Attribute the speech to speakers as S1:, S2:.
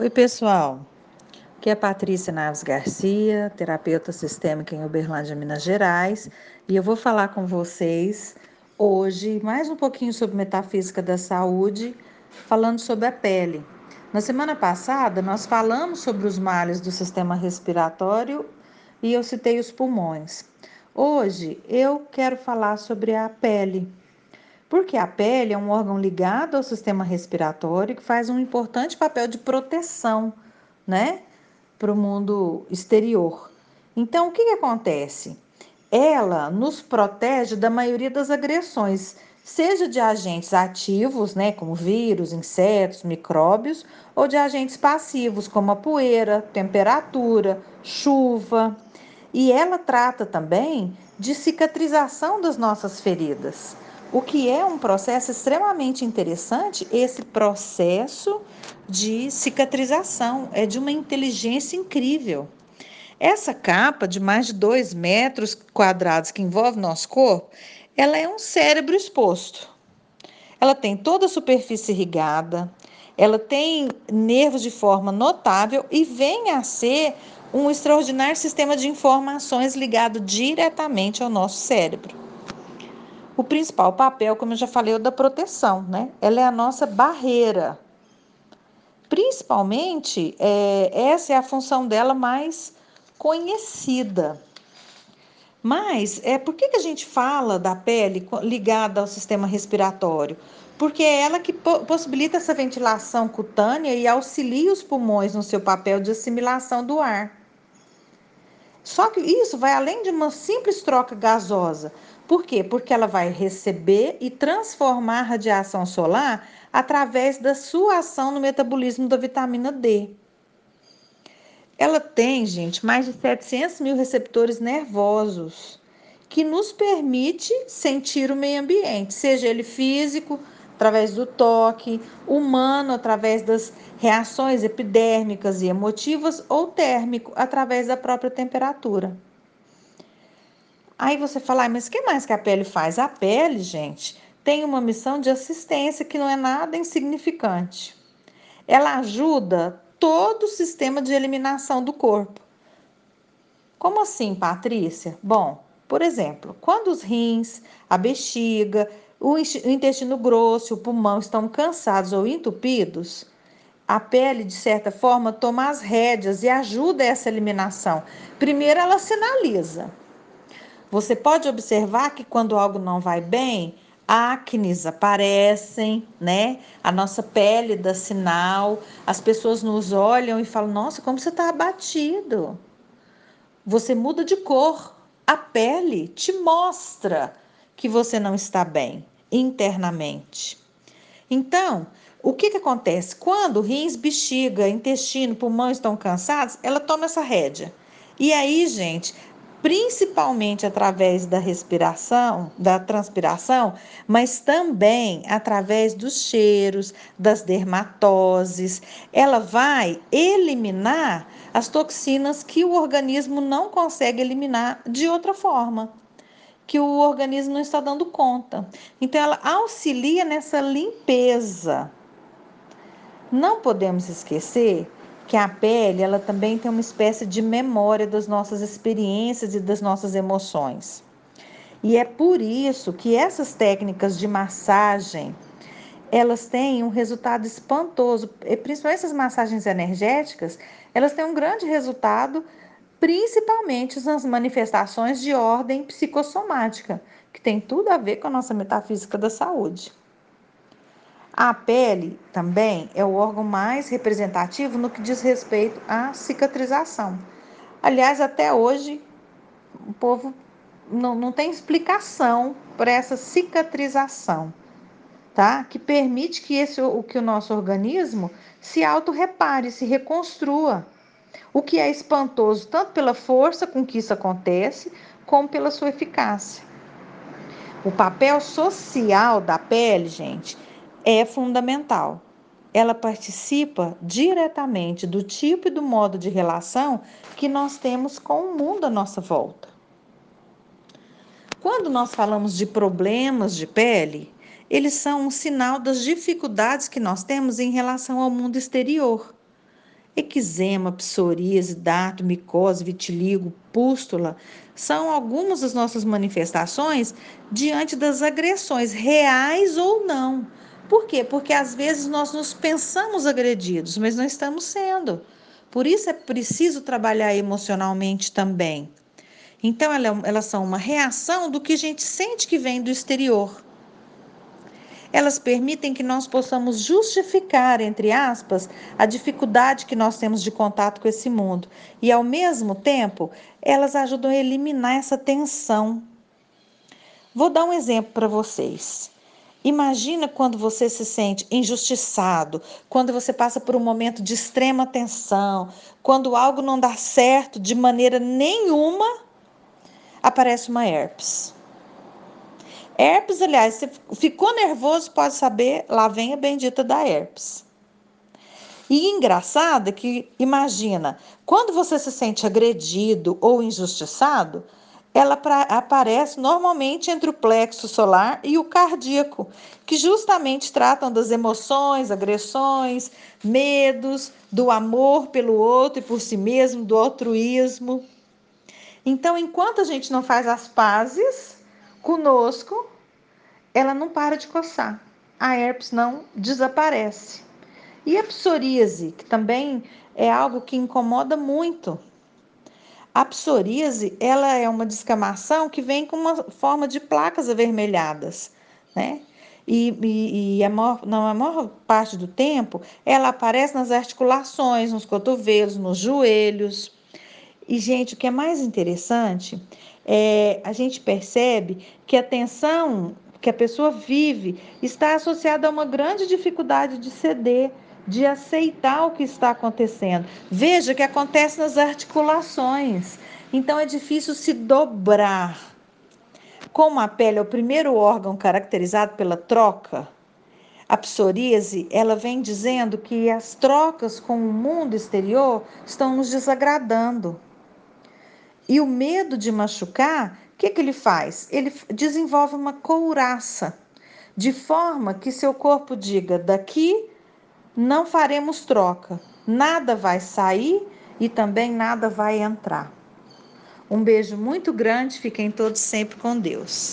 S1: Oi, pessoal. Aqui é Patrícia Naves Garcia, terapeuta sistêmica em Uberlândia, Minas Gerais, e eu vou falar com vocês hoje mais um pouquinho sobre metafísica da saúde, falando sobre a pele. Na semana passada, nós falamos sobre os males do sistema respiratório e eu citei os pulmões. Hoje eu quero falar sobre a pele porque a pele é um órgão ligado ao sistema respiratório que faz um importante papel de proteção, né, para o mundo exterior. Então, o que, que acontece? Ela nos protege da maioria das agressões, seja de agentes ativos, né, como vírus, insetos, micróbios, ou de agentes passivos, como a poeira, temperatura, chuva. E ela trata também de cicatrização das nossas feridas. O que é um processo extremamente interessante, esse processo de cicatrização, é de uma inteligência incrível. Essa capa de mais de 2 metros quadrados que envolve nosso corpo, ela é um cérebro exposto. Ela tem toda a superfície irrigada, ela tem nervos de forma notável e vem a ser um extraordinário sistema de informações ligado diretamente ao nosso cérebro. O principal papel, como eu já falei, é o da proteção, né? Ela é a nossa barreira. Principalmente, é, essa é a função dela mais conhecida. Mas é por que, que a gente fala da pele ligada ao sistema respiratório? Porque é ela que possibilita essa ventilação cutânea e auxilia os pulmões no seu papel de assimilação do ar. Só que isso vai além de uma simples troca gasosa. Por quê? Porque ela vai receber e transformar a radiação solar através da sua ação no metabolismo da vitamina D. Ela tem, gente, mais de 700 mil receptores nervosos que nos permite sentir o meio ambiente, seja ele físico, através do toque, humano, através das reações epidérmicas e emotivas, ou térmico, através da própria temperatura. Aí você fala, ah, mas o que mais que a pele faz? A pele, gente, tem uma missão de assistência que não é nada insignificante. Ela ajuda todo o sistema de eliminação do corpo. Como assim, Patrícia? Bom, por exemplo, quando os rins, a bexiga, o intestino grosso, o pulmão estão cansados ou entupidos, a pele, de certa forma, toma as rédeas e ajuda essa eliminação. Primeiro, ela sinaliza. Você pode observar que quando algo não vai bem, acnes aparecem, né? A nossa pele dá sinal, as pessoas nos olham e falam: Nossa, como você está abatido. Você muda de cor. A pele te mostra que você não está bem internamente. Então, o que, que acontece? Quando rins, bexiga, intestino, pulmão estão cansados, ela toma essa rédea. E aí, gente, principalmente através da respiração, da transpiração, mas também através dos cheiros, das dermatoses. Ela vai eliminar as toxinas que o organismo não consegue eliminar de outra forma, que o organismo não está dando conta. Então ela auxilia nessa limpeza. Não podemos esquecer que a pele ela também tem uma espécie de memória das nossas experiências e das nossas emoções. E é por isso que essas técnicas de massagem elas têm um resultado espantoso, principalmente essas massagens energéticas, elas têm um grande resultado, principalmente nas manifestações de ordem psicossomática, que tem tudo a ver com a nossa metafísica da saúde. A pele também é o órgão mais representativo no que diz respeito à cicatrização. Aliás, até hoje, o povo não, não tem explicação para essa cicatrização, tá? Que permite que, esse, que o nosso organismo se auto-repare, se reconstrua. O que é espantoso tanto pela força com que isso acontece, como pela sua eficácia. O papel social da pele, gente, é fundamental. Ela participa diretamente do tipo e do modo de relação que nós temos com o mundo à nossa volta. Quando nós falamos de problemas de pele, eles são um sinal das dificuldades que nós temos em relação ao mundo exterior. Eczema, psoríase, dato, micose, vitiligo, pústula são algumas das nossas manifestações diante das agressões, reais ou não. Por quê? Porque às vezes nós nos pensamos agredidos, mas não estamos sendo. Por isso é preciso trabalhar emocionalmente também. Então, é elas são uma reação do que a gente sente que vem do exterior. Elas permitem que nós possamos justificar, entre aspas, a dificuldade que nós temos de contato com esse mundo. E, ao mesmo tempo, elas ajudam a eliminar essa tensão. Vou dar um exemplo para vocês. Imagina quando você se sente injustiçado, quando você passa por um momento de extrema tensão, quando algo não dá certo de maneira nenhuma, aparece uma herpes. Herpes, aliás, você ficou nervoso, pode saber, lá vem a bendita da herpes. E engraçado é que, imagina, quando você se sente agredido ou injustiçado, ela pra, aparece normalmente entre o plexo solar e o cardíaco, que justamente tratam das emoções, agressões, medos, do amor pelo outro e por si mesmo, do altruísmo. Então, enquanto a gente não faz as pazes conosco, ela não para de coçar. A herpes não desaparece. E a psoríase, que também é algo que incomoda muito a psoríase, ela é uma descamação que vem com uma forma de placas avermelhadas, né? E, e, e a maior, na maior parte do tempo, ela aparece nas articulações, nos cotovelos, nos joelhos. E, gente, o que é mais interessante é a gente percebe que a tensão que a pessoa vive está associada a uma grande dificuldade de ceder, de aceitar o que está acontecendo. Veja que acontece nas articulações. Então é difícil se dobrar. Como a pele é o primeiro órgão caracterizado pela troca, a psoríase, ela vem dizendo que as trocas com o mundo exterior estão nos desagradando. E o medo de machucar, o que, que ele faz? Ele desenvolve uma couraça, de forma que seu corpo diga: daqui não faremos troca. Nada vai sair e também nada vai entrar. Um beijo muito grande, fiquem todos sempre com Deus.